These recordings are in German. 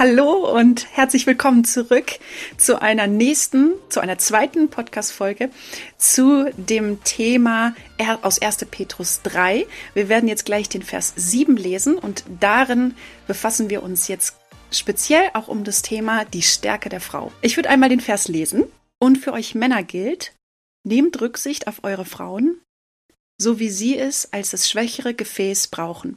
Hallo und herzlich willkommen zurück zu einer nächsten, zu einer zweiten Podcast-Folge zu dem Thema aus 1. Petrus 3. Wir werden jetzt gleich den Vers 7 lesen und darin befassen wir uns jetzt speziell auch um das Thema die Stärke der Frau. Ich würde einmal den Vers lesen und für euch Männer gilt, nehmt Rücksicht auf eure Frauen, so wie sie es als das schwächere Gefäß brauchen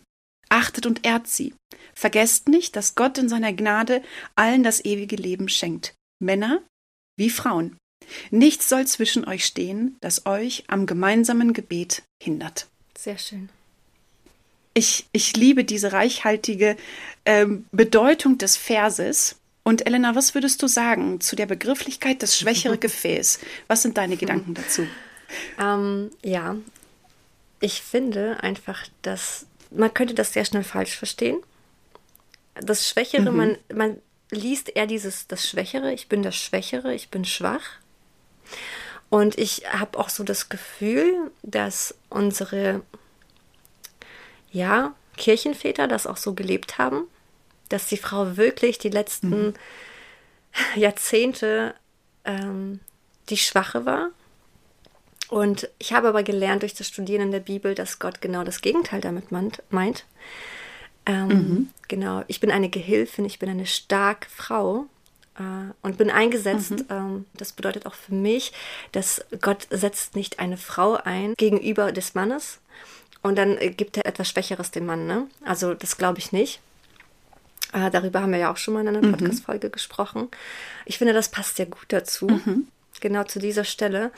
Achtet und ehrt sie. Vergesst nicht, dass Gott in seiner Gnade allen das ewige Leben schenkt. Männer wie Frauen. Nichts soll zwischen euch stehen, das euch am gemeinsamen Gebet hindert. Sehr schön. Ich, ich liebe diese reichhaltige ähm, Bedeutung des Verses. Und Elena, was würdest du sagen zu der Begrifflichkeit das schwächere Gefäß? Was sind deine Gedanken dazu? Ähm, ja, ich finde einfach, dass man könnte das sehr schnell falsch verstehen. Das Schwächere, mhm. man, man liest eher dieses, das Schwächere, ich bin das Schwächere, ich bin schwach. Und ich habe auch so das Gefühl, dass unsere, ja, Kirchenväter das auch so gelebt haben, dass die Frau wirklich die letzten mhm. Jahrzehnte ähm, die Schwache war und ich habe aber gelernt durch das Studieren in der Bibel, dass Gott genau das Gegenteil damit meint. Ähm, mhm. Genau, ich bin eine Gehilfin, ich bin eine starke Frau äh, und bin eingesetzt. Mhm. Ähm, das bedeutet auch für mich, dass Gott setzt nicht eine Frau ein gegenüber des Mannes und dann gibt er etwas Schwächeres dem Mann. Ne? Also das glaube ich nicht. Äh, darüber haben wir ja auch schon mal in einer mhm. Podcast-Folge gesprochen. Ich finde, das passt sehr gut dazu. Mhm genau zu dieser Stelle.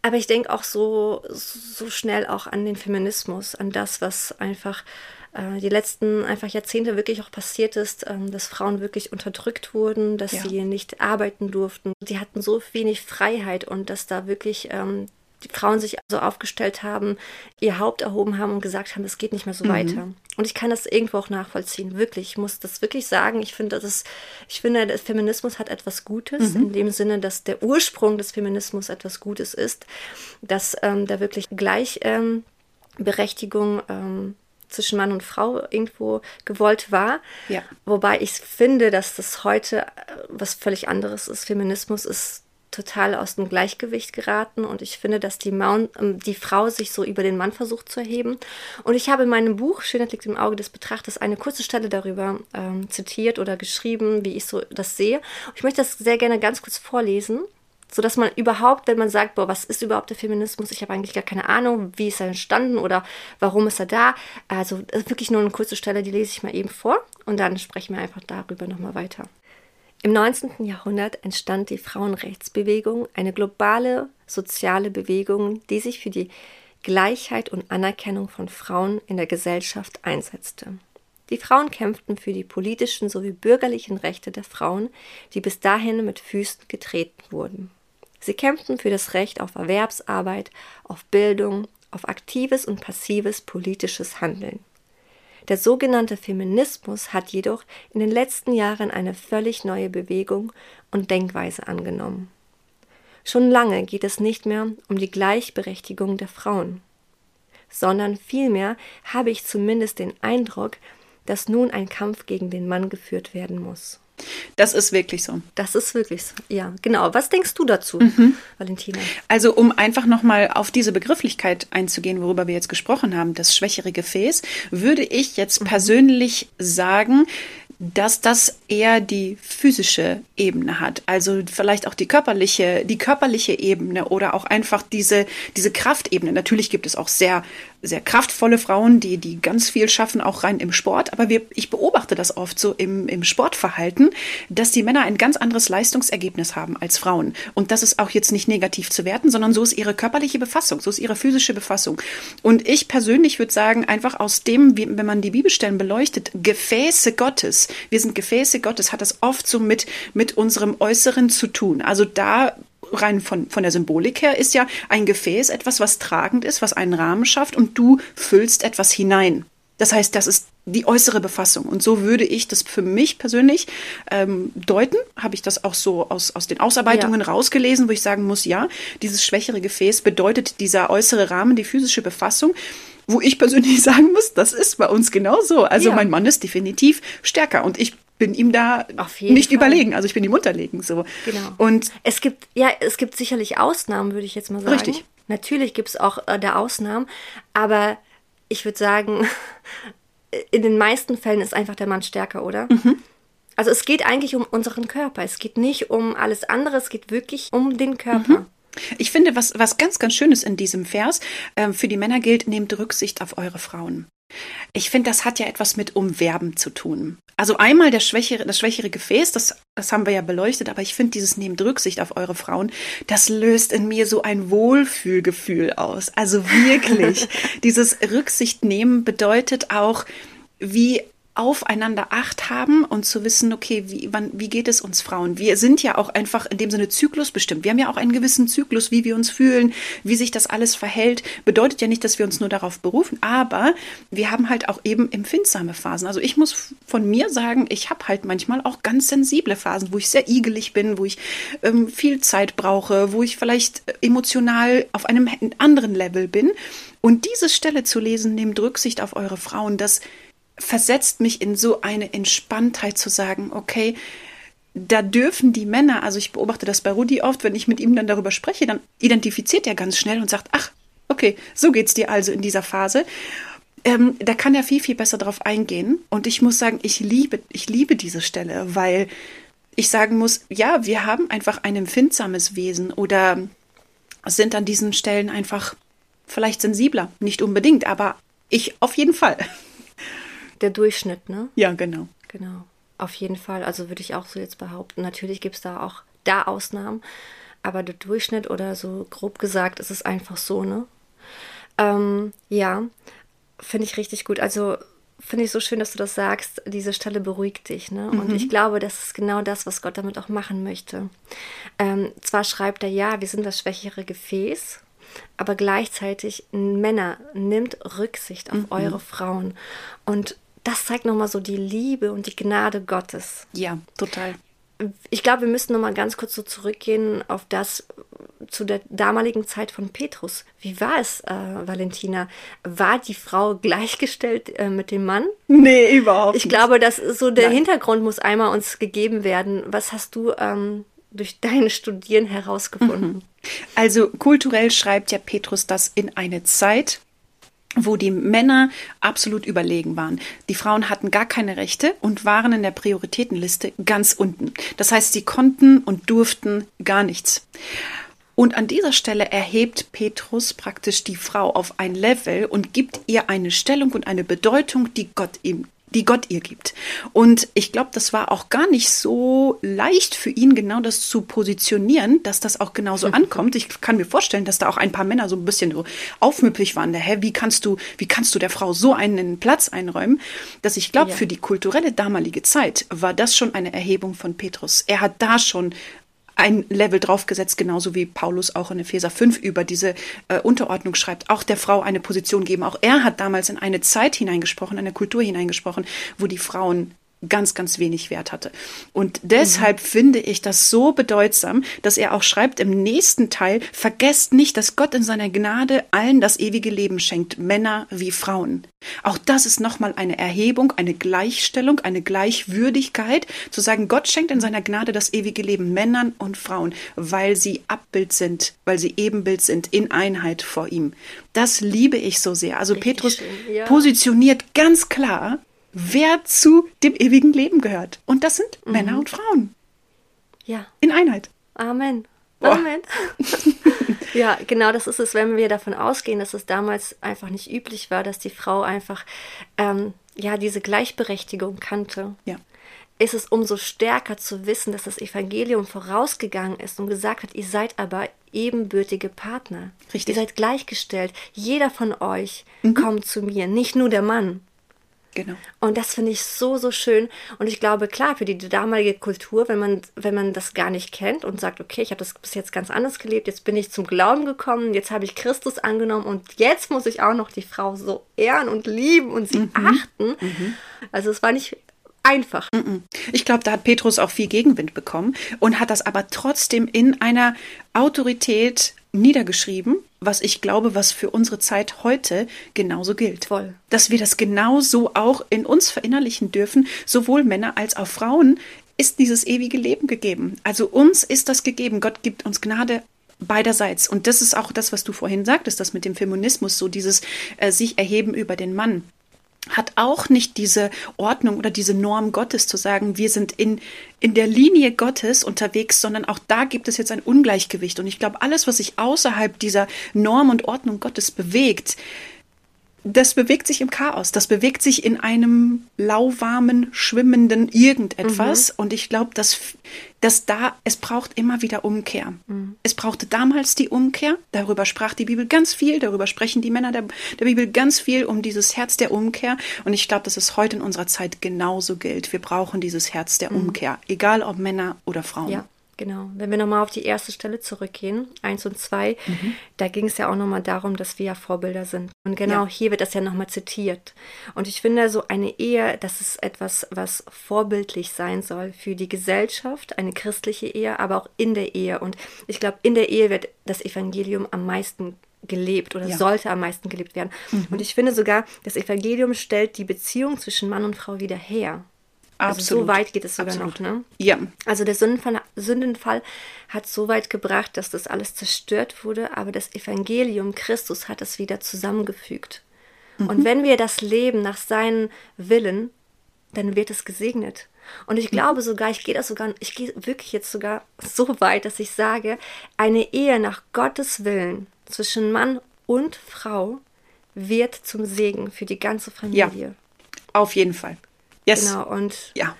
Aber ich denke auch so, so schnell auch an den Feminismus, an das, was einfach äh, die letzten einfach Jahrzehnte wirklich auch passiert ist, ähm, dass Frauen wirklich unterdrückt wurden, dass ja. sie nicht arbeiten durften. Die hatten so wenig Freiheit und dass da wirklich ähm, die Frauen sich so aufgestellt haben, ihr Haupt erhoben haben und gesagt haben, es geht nicht mehr so mhm. weiter. Und ich kann das irgendwo auch nachvollziehen. Wirklich, ich muss das wirklich sagen. Ich finde, das ich finde, der Feminismus hat etwas Gutes, mhm. in dem Sinne, dass der Ursprung des Feminismus etwas Gutes ist, dass ähm, da wirklich Gleichberechtigung ähm, zwischen Mann und Frau irgendwo gewollt war. Ja. Wobei ich finde, dass das heute äh, was völlig anderes ist. Feminismus ist total aus dem Gleichgewicht geraten und ich finde, dass die, Maun, ähm, die Frau sich so über den Mann versucht zu erheben. Und ich habe in meinem Buch Schönheit liegt im Auge des Betrachters eine kurze Stelle darüber ähm, zitiert oder geschrieben, wie ich so das sehe. Ich möchte das sehr gerne ganz kurz vorlesen, sodass man überhaupt, wenn man sagt, boah, was ist überhaupt der Feminismus? Ich habe eigentlich gar keine Ahnung, wie ist er entstanden oder warum ist er da? Also wirklich nur eine kurze Stelle, die lese ich mal eben vor und dann sprechen wir einfach darüber nochmal weiter. Im 19. Jahrhundert entstand die Frauenrechtsbewegung, eine globale soziale Bewegung, die sich für die Gleichheit und Anerkennung von Frauen in der Gesellschaft einsetzte. Die Frauen kämpften für die politischen sowie bürgerlichen Rechte der Frauen, die bis dahin mit Füßen getreten wurden. Sie kämpften für das Recht auf Erwerbsarbeit, auf Bildung, auf aktives und passives politisches Handeln. Der sogenannte Feminismus hat jedoch in den letzten Jahren eine völlig neue Bewegung und Denkweise angenommen. Schon lange geht es nicht mehr um die Gleichberechtigung der Frauen, sondern vielmehr habe ich zumindest den Eindruck, dass nun ein Kampf gegen den Mann geführt werden muss. Das ist wirklich so. Das ist wirklich so. Ja, genau. Was denkst du dazu, mhm. Valentina? Also, um einfach nochmal auf diese Begrifflichkeit einzugehen, worüber wir jetzt gesprochen haben, das schwächere Gefäß, würde ich jetzt mhm. persönlich sagen, dass das eher die physische Ebene hat. Also vielleicht auch die körperliche, die körperliche Ebene oder auch einfach diese, diese Kraftebene. Natürlich gibt es auch sehr, sehr kraftvolle Frauen, die, die ganz viel schaffen, auch rein im Sport. Aber wir, ich beobachte das oft so im, im Sportverhalten, dass die Männer ein ganz anderes Leistungsergebnis haben als Frauen. Und das ist auch jetzt nicht negativ zu werten, sondern so ist ihre körperliche Befassung, so ist ihre physische Befassung. Und ich persönlich würde sagen, einfach aus dem, wie, wenn man die Bibelstellen beleuchtet, Gefäße Gottes, wir sind Gefäße Gottes, hat das oft so mit, mit unserem Äußeren zu tun. Also da rein von, von der Symbolik her ist ja ein Gefäß etwas, was tragend ist, was einen Rahmen schafft und du füllst etwas hinein. Das heißt, das ist die äußere Befassung. Und so würde ich das für mich persönlich ähm, deuten. Habe ich das auch so aus, aus den Ausarbeitungen ja. rausgelesen, wo ich sagen muss, ja, dieses schwächere Gefäß bedeutet dieser äußere Rahmen, die physische Befassung wo ich persönlich sagen muss, das ist bei uns genauso. Also ja. mein Mann ist definitiv stärker und ich bin ihm da nicht Fall. überlegen. Also ich bin ihm unterlegen. So. Genau. Und es gibt, ja, es gibt sicherlich Ausnahmen, würde ich jetzt mal sagen. Richtig. Natürlich gibt es auch äh, da Ausnahmen, aber ich würde sagen, in den meisten Fällen ist einfach der Mann stärker, oder? Mhm. Also es geht eigentlich um unseren Körper. Es geht nicht um alles andere, es geht wirklich um den Körper. Mhm. Ich finde, was, was ganz, ganz Schönes in diesem Vers, äh, für die Männer gilt, nehmt Rücksicht auf eure Frauen. Ich finde, das hat ja etwas mit Umwerben zu tun. Also einmal der schwächere, das schwächere Gefäß, das, das haben wir ja beleuchtet, aber ich finde dieses Nehmt Rücksicht auf eure Frauen, das löst in mir so ein Wohlfühlgefühl aus. Also wirklich, dieses Rücksicht nehmen bedeutet auch, wie aufeinander Acht haben und zu wissen, okay, wie, wann, wie geht es uns Frauen? Wir sind ja auch einfach in dem Sinne Zyklus bestimmt. Wir haben ja auch einen gewissen Zyklus, wie wir uns fühlen, wie sich das alles verhält. Bedeutet ja nicht, dass wir uns nur darauf berufen, aber wir haben halt auch eben empfindsame Phasen. Also ich muss von mir sagen, ich habe halt manchmal auch ganz sensible Phasen, wo ich sehr igelig bin, wo ich ähm, viel Zeit brauche, wo ich vielleicht emotional auf einem anderen Level bin. Und diese Stelle zu lesen, nehmt Rücksicht auf eure Frauen, das versetzt mich in so eine Entspanntheit zu sagen, okay, da dürfen die Männer, also ich beobachte das bei Rudi oft, wenn ich mit ihm dann darüber spreche, dann identifiziert er ganz schnell und sagt, ach, okay, so geht's dir also in dieser Phase. Ähm, da kann er viel, viel besser drauf eingehen. Und ich muss sagen, ich liebe, ich liebe diese Stelle, weil ich sagen muss, ja, wir haben einfach ein empfindsames Wesen oder sind an diesen Stellen einfach vielleicht sensibler. Nicht unbedingt, aber ich auf jeden Fall der Durchschnitt, ne? Ja, genau. Genau. Auf jeden Fall. Also würde ich auch so jetzt behaupten. Natürlich gibt es da auch da Ausnahmen, aber der Durchschnitt oder so grob gesagt ist es einfach so, ne? Ähm, ja, finde ich richtig gut. Also finde ich so schön, dass du das sagst. Diese Stelle beruhigt dich, ne? Und mhm. ich glaube, das ist genau das, was Gott damit auch machen möchte. Ähm, zwar schreibt er ja, wir sind das schwächere Gefäß, aber gleichzeitig Männer nimmt Rücksicht auf mhm. eure Frauen und das zeigt nochmal so die Liebe und die Gnade Gottes. Ja, total. Ich glaube, wir müssen nochmal ganz kurz so zurückgehen auf das zu der damaligen Zeit von Petrus. Wie war es, äh, Valentina? War die Frau gleichgestellt äh, mit dem Mann? Nee, überhaupt nicht. Ich glaube, dass so der Nein. Hintergrund muss einmal uns gegeben werden. Was hast du ähm, durch dein Studieren herausgefunden? Mhm. Also kulturell schreibt ja Petrus das in eine Zeit, wo die Männer absolut überlegen waren. Die Frauen hatten gar keine Rechte und waren in der Prioritätenliste ganz unten. Das heißt, sie konnten und durften gar nichts. Und an dieser Stelle erhebt Petrus praktisch die Frau auf ein Level und gibt ihr eine Stellung und eine Bedeutung, die Gott ihm die Gott ihr gibt. Und ich glaube, das war auch gar nicht so leicht für ihn, genau das zu positionieren, dass das auch genauso mhm. ankommt. Ich kann mir vorstellen, dass da auch ein paar Männer so ein bisschen so aufmüpfig waren. Hä, wie kannst du, wie kannst du der Frau so einen Platz einräumen? Dass ich glaube, ja. für die kulturelle damalige Zeit war das schon eine Erhebung von Petrus. Er hat da schon ein Level draufgesetzt, genauso wie Paulus auch in Epheser 5 über diese äh, Unterordnung schreibt, auch der Frau eine Position geben. Auch er hat damals in eine Zeit hineingesprochen, eine Kultur hineingesprochen, wo die Frauen ganz, ganz wenig Wert hatte. Und deshalb mhm. finde ich das so bedeutsam, dass er auch schreibt im nächsten Teil, vergesst nicht, dass Gott in seiner Gnade allen das ewige Leben schenkt, Männer wie Frauen. Auch das ist nochmal eine Erhebung, eine Gleichstellung, eine Gleichwürdigkeit, zu sagen, Gott schenkt in seiner Gnade das ewige Leben Männern und Frauen, weil sie Abbild sind, weil sie Ebenbild sind, in Einheit vor ihm. Das liebe ich so sehr. Also Richtig Petrus ja. positioniert ganz klar, wer zu dem ewigen Leben gehört. Und das sind mhm. Männer und Frauen. Ja. In Einheit. Amen. Amen. ja, genau das ist es, wenn wir davon ausgehen, dass es damals einfach nicht üblich war, dass die Frau einfach ähm, ja diese Gleichberechtigung kannte. Ja. Ist es umso stärker zu wissen, dass das Evangelium vorausgegangen ist und gesagt hat, ihr seid aber ebenbürtige Partner. Richtig. Ihr seid gleichgestellt. Jeder von euch mhm. kommt zu mir, nicht nur der Mann. Genau. Und das finde ich so, so schön. Und ich glaube, klar, für die damalige Kultur, wenn man, wenn man das gar nicht kennt und sagt, okay, ich habe das bis jetzt ganz anders gelebt, jetzt bin ich zum Glauben gekommen, jetzt habe ich Christus angenommen und jetzt muss ich auch noch die Frau so ehren und lieben und sie mhm. achten. Mhm. Also es war nicht einfach. Mhm. Ich glaube, da hat Petrus auch viel Gegenwind bekommen und hat das aber trotzdem in einer Autorität niedergeschrieben, was ich glaube, was für unsere Zeit heute genauso gilt. Voll. Dass wir das genauso auch in uns verinnerlichen dürfen, sowohl Männer als auch Frauen, ist dieses ewige Leben gegeben. Also uns ist das gegeben. Gott gibt uns Gnade beiderseits. Und das ist auch das, was du vorhin sagtest, das mit dem Feminismus, so dieses äh, sich erheben über den Mann hat auch nicht diese Ordnung oder diese Norm Gottes zu sagen, wir sind in, in der Linie Gottes unterwegs, sondern auch da gibt es jetzt ein Ungleichgewicht. Und ich glaube, alles, was sich außerhalb dieser Norm und Ordnung Gottes bewegt, das bewegt sich im Chaos, das bewegt sich in einem lauwarmen, schwimmenden irgendetwas. Mhm. Und ich glaube, dass, dass da, es braucht immer wieder Umkehr. Mhm. Es brauchte damals die Umkehr, darüber sprach die Bibel ganz viel, darüber sprechen die Männer der, der Bibel ganz viel um dieses Herz der Umkehr. Und ich glaube, dass es heute in unserer Zeit genauso gilt. Wir brauchen dieses Herz der mhm. Umkehr, egal ob Männer oder Frauen. Ja. Genau. Wenn wir nochmal auf die erste Stelle zurückgehen, eins und zwei, mhm. da ging es ja auch nochmal darum, dass wir ja Vorbilder sind. Und genau ja. hier wird das ja nochmal zitiert. Und ich finde, so eine Ehe, das ist etwas, was vorbildlich sein soll für die Gesellschaft, eine christliche Ehe, aber auch in der Ehe. Und ich glaube, in der Ehe wird das Evangelium am meisten gelebt oder ja. sollte am meisten gelebt werden. Mhm. Und ich finde sogar, das Evangelium stellt die Beziehung zwischen Mann und Frau wieder her. Also so weit geht es sogar Absolut. noch, ne? Ja. Also der Sündenfall, Sündenfall hat so weit gebracht, dass das alles zerstört wurde, aber das Evangelium Christus hat es wieder zusammengefügt. Mhm. Und wenn wir das leben nach seinem Willen, dann wird es gesegnet. Und ich glaube sogar, ich gehe das sogar, ich gehe wirklich jetzt sogar so weit, dass ich sage, eine Ehe nach Gottes Willen zwischen Mann und Frau wird zum Segen für die ganze Familie. Ja, auf jeden Fall. Yes. Genau, und ja.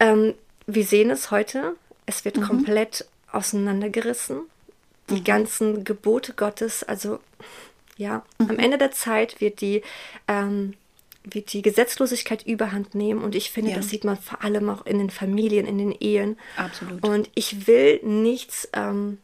Ähm, wir sehen es heute. Es wird mhm. komplett auseinandergerissen. Die mhm. ganzen Gebote Gottes, also ja, mhm. am Ende der Zeit wird die, ähm, wird die Gesetzlosigkeit überhand nehmen und ich finde, ja. das sieht man vor allem auch in den Familien, in den Ehen. Absolut. Und ich will nichts, ähm,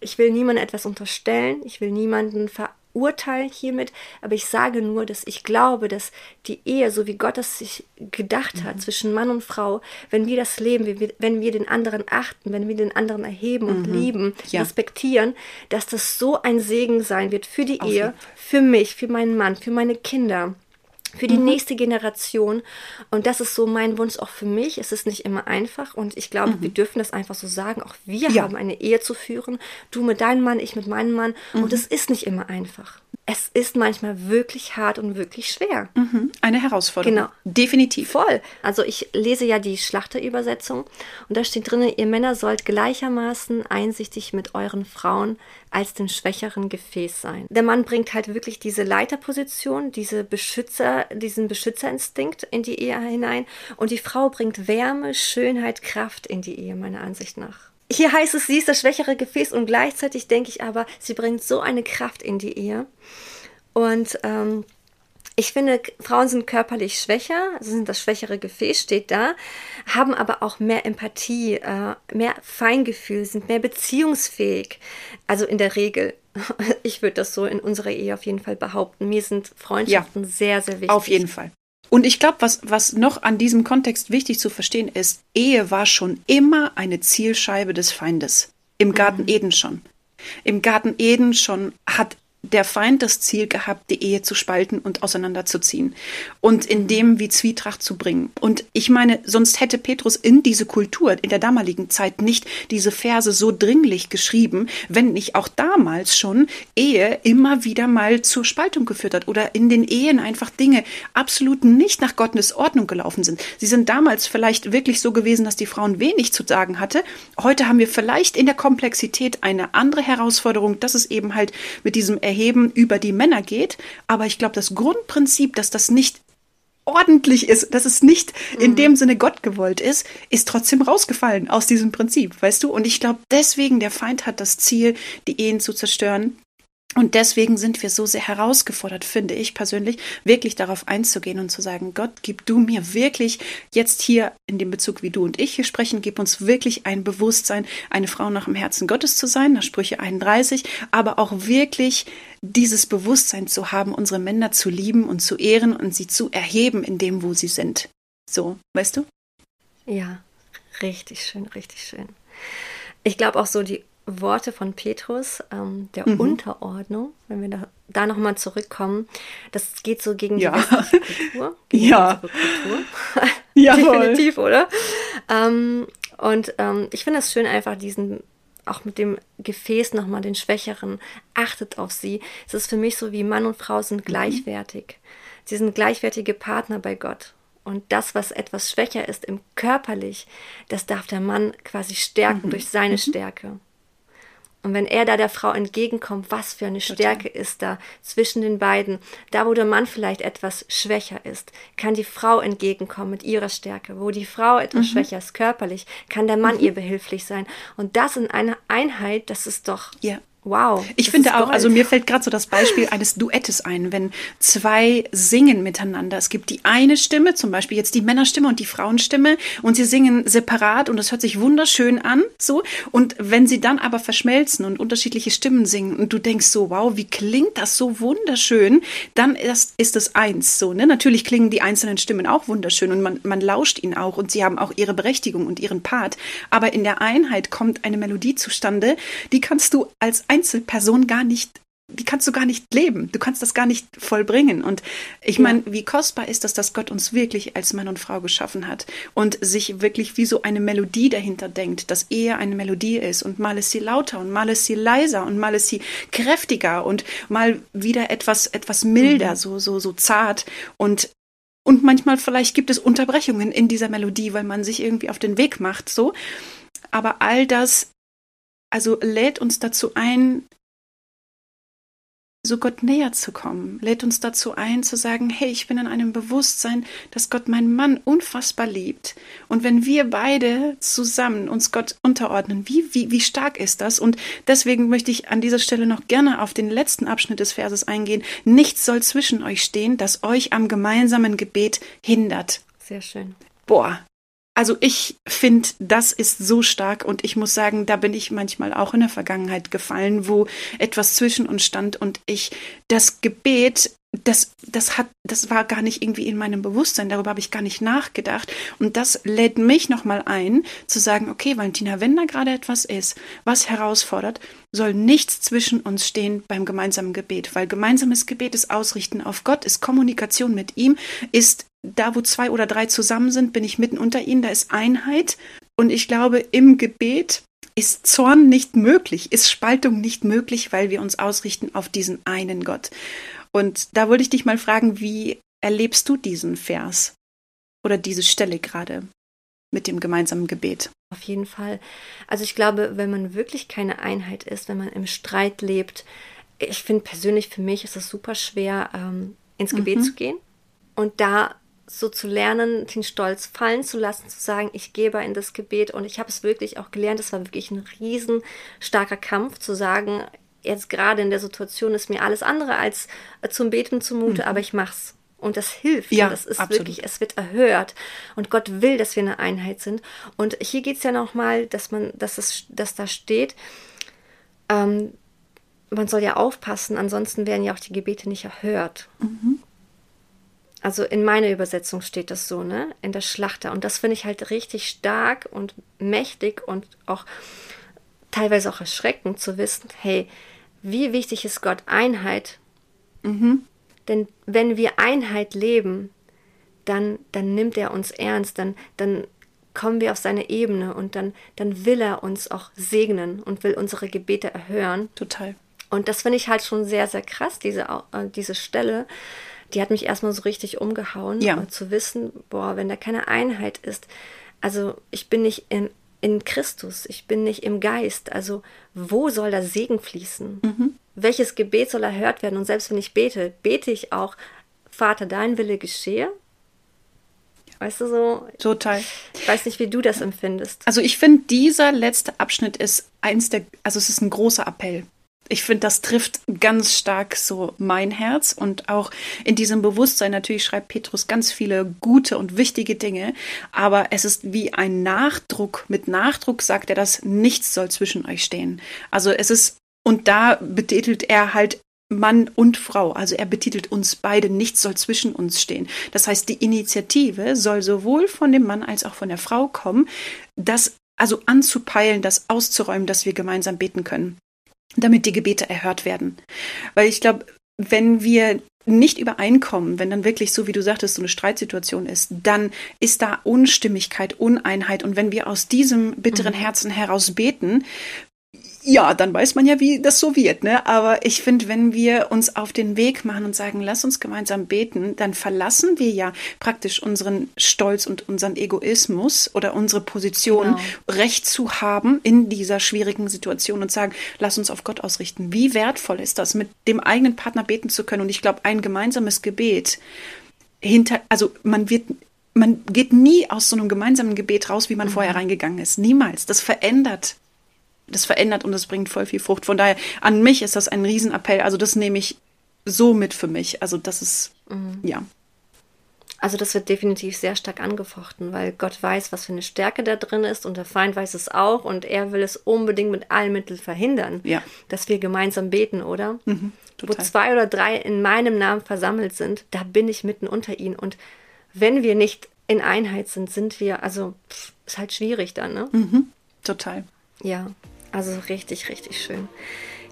ich will niemandem etwas unterstellen, ich will niemanden ver urteilen hiermit, aber ich sage nur, dass ich glaube, dass die Ehe, so wie Gott es sich gedacht hat, mhm. zwischen Mann und Frau, wenn wir das leben, wenn wir den anderen achten, wenn wir den anderen erheben und mhm. lieben, ja. respektieren, dass das so ein Segen sein wird für die Auf Ehe, für mich, für meinen Mann, für meine Kinder für die mhm. nächste Generation. Und das ist so mein Wunsch auch für mich. Es ist nicht immer einfach und ich glaube, mhm. wir dürfen das einfach so sagen. Auch wir ja. haben eine Ehe zu führen. Du mit deinem Mann, ich mit meinem Mann. Mhm. Und es ist nicht immer einfach. Es ist manchmal wirklich hart und wirklich schwer. Mhm. Eine Herausforderung. Genau. Definitiv. Voll. Also ich lese ja die Schlachterübersetzung und da steht drin, ihr Männer sollt gleichermaßen einsichtig mit euren Frauen als dem schwächeren Gefäß sein. Der Mann bringt halt wirklich diese Leiterposition, diese Beschützer, diesen Beschützerinstinkt in die Ehe hinein und die Frau bringt Wärme, Schönheit, Kraft in die Ehe, meiner Ansicht nach. Hier heißt es, sie ist das schwächere Gefäß und gleichzeitig denke ich aber, sie bringt so eine Kraft in die Ehe. Und ähm, ich finde, Frauen sind körperlich schwächer, also sind das schwächere Gefäß, steht da, haben aber auch mehr Empathie, äh, mehr Feingefühl, sind mehr beziehungsfähig. Also in der Regel. Ich würde das so in unserer Ehe auf jeden Fall behaupten. Mir sind Freundschaften ja, sehr, sehr wichtig. Auf jeden Fall. Und ich glaube, was, was noch an diesem Kontext wichtig zu verstehen ist, Ehe war schon immer eine Zielscheibe des Feindes. Im Garten mhm. Eden schon. Im Garten Eden schon hat der Feind das Ziel gehabt, die Ehe zu spalten und auseinanderzuziehen und in dem wie Zwietracht zu bringen. Und ich meine, sonst hätte Petrus in diese Kultur in der damaligen Zeit nicht diese Verse so dringlich geschrieben, wenn nicht auch damals schon Ehe immer wieder mal zur Spaltung geführt hat oder in den Ehen einfach Dinge absolut nicht nach Gottes Ordnung gelaufen sind. Sie sind damals vielleicht wirklich so gewesen, dass die Frauen wenig zu sagen hatte. Heute haben wir vielleicht in der Komplexität eine andere Herausforderung, dass es eben halt mit diesem Erheben über die Männer geht. Aber ich glaube, das Grundprinzip, dass das nicht ordentlich ist, dass es nicht in mhm. dem Sinne Gott gewollt ist, ist trotzdem rausgefallen aus diesem Prinzip, weißt du? Und ich glaube, deswegen der Feind hat das Ziel, die Ehen zu zerstören. Und deswegen sind wir so sehr herausgefordert, finde ich persönlich, wirklich darauf einzugehen und zu sagen, Gott, gib du mir wirklich jetzt hier in dem Bezug, wie du und ich hier sprechen, gib uns wirklich ein Bewusstsein, eine Frau nach dem Herzen Gottes zu sein, nach Sprüche 31, aber auch wirklich dieses Bewusstsein zu haben, unsere Männer zu lieben und zu ehren und sie zu erheben in dem, wo sie sind. So, weißt du? Ja, richtig schön, richtig schön. Ich glaube auch so, die Worte von Petrus, ähm, der mhm. Unterordnung, wenn wir da, da nochmal zurückkommen. Das geht so gegen ja. die westliche Kultur. Gegen ja. Kultur. Definitiv, oder? Ähm, und ähm, ich finde es schön, einfach diesen, auch mit dem Gefäß nochmal den Schwächeren, achtet auf sie. Es ist für mich so, wie Mann und Frau sind mhm. gleichwertig. Sie sind gleichwertige Partner bei Gott. Und das, was etwas schwächer ist im körperlich, das darf der Mann quasi stärken mhm. durch seine mhm. Stärke. Und wenn er da der Frau entgegenkommt, was für eine Total. Stärke ist da zwischen den beiden. Da, wo der Mann vielleicht etwas schwächer ist, kann die Frau entgegenkommen mit ihrer Stärke. Wo die Frau etwas mhm. schwächer ist körperlich, kann der Mann mhm. ihr behilflich sein. Und das in einer Einheit, das ist doch ja. Wow. Ich finde auch, also mir fällt gerade so das Beispiel eines Duettes ein, wenn zwei singen miteinander. Es gibt die eine Stimme, zum Beispiel jetzt die Männerstimme und die Frauenstimme, und sie singen separat und es hört sich wunderschön an, so. Und wenn sie dann aber verschmelzen und unterschiedliche Stimmen singen und du denkst so, wow, wie klingt das so wunderschön, dann ist, ist es eins, so, ne? Natürlich klingen die einzelnen Stimmen auch wunderschön und man, man lauscht ihnen auch und sie haben auch ihre Berechtigung und ihren Part. Aber in der Einheit kommt eine Melodie zustande, die kannst du als Einzelperson gar nicht die kannst du gar nicht leben. Du kannst das gar nicht vollbringen. Und ich ja. meine, wie kostbar ist das, dass Gott uns wirklich als Mann und Frau geschaffen hat und sich wirklich wie so eine Melodie dahinter denkt, dass Ehe eine Melodie ist und mal ist sie lauter und mal ist sie leiser und mal ist sie kräftiger und mal wieder etwas, etwas milder, mhm. so, so, so zart und und manchmal vielleicht gibt es Unterbrechungen in dieser Melodie, weil man sich irgendwie auf den Weg macht, so. Aber all das also lädt uns dazu ein, so Gott näher zu kommen, lädt uns dazu ein, zu sagen, hey, ich bin in einem Bewusstsein, dass Gott meinen Mann unfassbar liebt. Und wenn wir beide zusammen uns Gott unterordnen, wie, wie, wie stark ist das? Und deswegen möchte ich an dieser Stelle noch gerne auf den letzten Abschnitt des Verses eingehen. Nichts soll zwischen euch stehen, das euch am gemeinsamen Gebet hindert. Sehr schön. Boah, also ich finde, das ist so stark und ich muss sagen, da bin ich manchmal auch in der Vergangenheit gefallen, wo etwas zwischen uns stand und ich das Gebet, das, das hat, das war gar nicht irgendwie in meinem Bewusstsein, darüber habe ich gar nicht nachgedacht. Und das lädt mich nochmal ein, zu sagen, okay, Valentina, wenn da gerade etwas ist, was herausfordert, soll nichts zwischen uns stehen beim gemeinsamen Gebet, weil gemeinsames Gebet ist Ausrichten auf Gott, ist Kommunikation mit ihm, ist da, wo zwei oder drei zusammen sind, bin ich mitten unter ihnen, da ist Einheit. Und ich glaube, im Gebet ist Zorn nicht möglich, ist Spaltung nicht möglich, weil wir uns ausrichten auf diesen einen Gott. Und da wollte ich dich mal fragen, wie erlebst du diesen Vers oder diese Stelle gerade mit dem gemeinsamen Gebet? Auf jeden Fall. Also ich glaube, wenn man wirklich keine Einheit ist, wenn man im Streit lebt, ich finde persönlich für mich ist es super schwer, ähm, ins Gebet mhm. zu gehen und da so zu lernen, den Stolz fallen zu lassen, zu sagen, ich gebe in das Gebet und ich habe es wirklich auch gelernt, es war wirklich ein riesen starker Kampf zu sagen, jetzt gerade in der Situation ist mir alles andere als zum Beten zumute, mhm. aber ich mach's. Und das hilft. Ja, und das ist absolut. wirklich, es wird erhört. Und Gott will, dass wir eine Einheit sind. Und hier geht es ja nochmal, dass man, dass es, dass da steht, ähm, man soll ja aufpassen, ansonsten werden ja auch die Gebete nicht erhört. Mhm. Also in meiner Übersetzung steht das so, ne? In der Schlachter. Und das finde ich halt richtig stark und mächtig und auch teilweise auch erschreckend zu wissen, hey, wie wichtig ist Gott Einheit? Mhm. Denn wenn wir Einheit leben, dann, dann nimmt er uns ernst, dann, dann kommen wir auf seine Ebene und dann, dann will er uns auch segnen und will unsere Gebete erhören. Total. Und das finde ich halt schon sehr, sehr krass, diese, äh, diese Stelle, die hat mich erstmal so richtig umgehauen, ja. zu wissen, boah, wenn da keine Einheit ist, also ich bin nicht in, in Christus, ich bin nicht im Geist, also wo soll der Segen fließen? Mhm. Welches Gebet soll erhört werden? Und selbst wenn ich bete, bete ich auch, Vater, dein Wille geschehe? Weißt du so? Total. Ich weiß nicht, wie du das empfindest. Also ich finde, dieser letzte Abschnitt ist eins der, also es ist ein großer Appell ich finde, das trifft ganz stark so mein Herz und auch in diesem Bewusstsein. Natürlich schreibt Petrus ganz viele gute und wichtige Dinge, aber es ist wie ein Nachdruck. Mit Nachdruck sagt er, dass nichts soll zwischen euch stehen. Also es ist, und da betitelt er halt Mann und Frau. Also er betitelt uns beide, nichts soll zwischen uns stehen. Das heißt, die Initiative soll sowohl von dem Mann als auch von der Frau kommen, dass also anzupeilen, das auszuräumen, dass wir gemeinsam beten können, damit die Gebete erhört werden. Weil ich glaube, wenn wir nicht übereinkommen, wenn dann wirklich so, wie du sagtest, so eine Streitsituation ist, dann ist da Unstimmigkeit, Uneinheit. Und wenn wir aus diesem bitteren mhm. Herzen heraus beten, ja, dann weiß man ja, wie das so wird, ne? Aber ich finde, wenn wir uns auf den Weg machen und sagen, lass uns gemeinsam beten, dann verlassen wir ja praktisch unseren Stolz und unseren Egoismus oder unsere Position, genau. Recht zu haben in dieser schwierigen Situation und sagen, lass uns auf Gott ausrichten. Wie wertvoll ist das, mit dem eigenen Partner beten zu können? Und ich glaube, ein gemeinsames Gebet hinter, also man wird man geht nie aus so einem gemeinsamen Gebet raus, wie man mhm. vorher reingegangen ist. Niemals. Das verändert das verändert und das bringt voll viel Frucht. Von daher, an mich ist das ein Riesenappell. Also das nehme ich so mit für mich. Also das ist, mhm. ja. Also das wird definitiv sehr stark angefochten, weil Gott weiß, was für eine Stärke da drin ist und der Feind weiß es auch und er will es unbedingt mit allen Mitteln verhindern, ja. dass wir gemeinsam beten, oder? Mhm, Wo zwei oder drei in meinem Namen versammelt sind, da bin ich mitten unter ihnen und wenn wir nicht in Einheit sind, sind wir, also pff, ist halt schwierig dann, ne? Mhm, total. Ja, also richtig, richtig schön.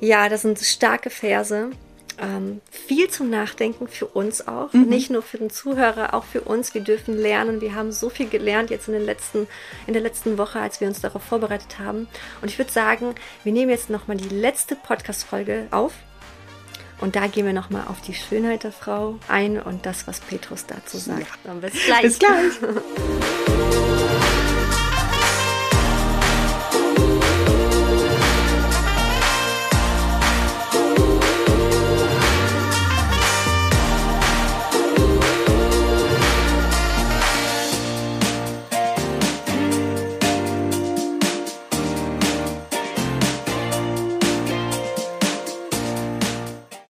Ja, das sind starke Verse. Ähm, viel zum Nachdenken für uns auch. Mhm. Nicht nur für den Zuhörer, auch für uns. Wir dürfen lernen. Wir haben so viel gelernt jetzt in, den letzten, in der letzten Woche, als wir uns darauf vorbereitet haben. Und ich würde sagen, wir nehmen jetzt nochmal die letzte Podcast-Folge auf. Und da gehen wir nochmal auf die Schönheit der Frau ein und das, was Petrus dazu sagt. Ja. Bis gleich. Bis gleich.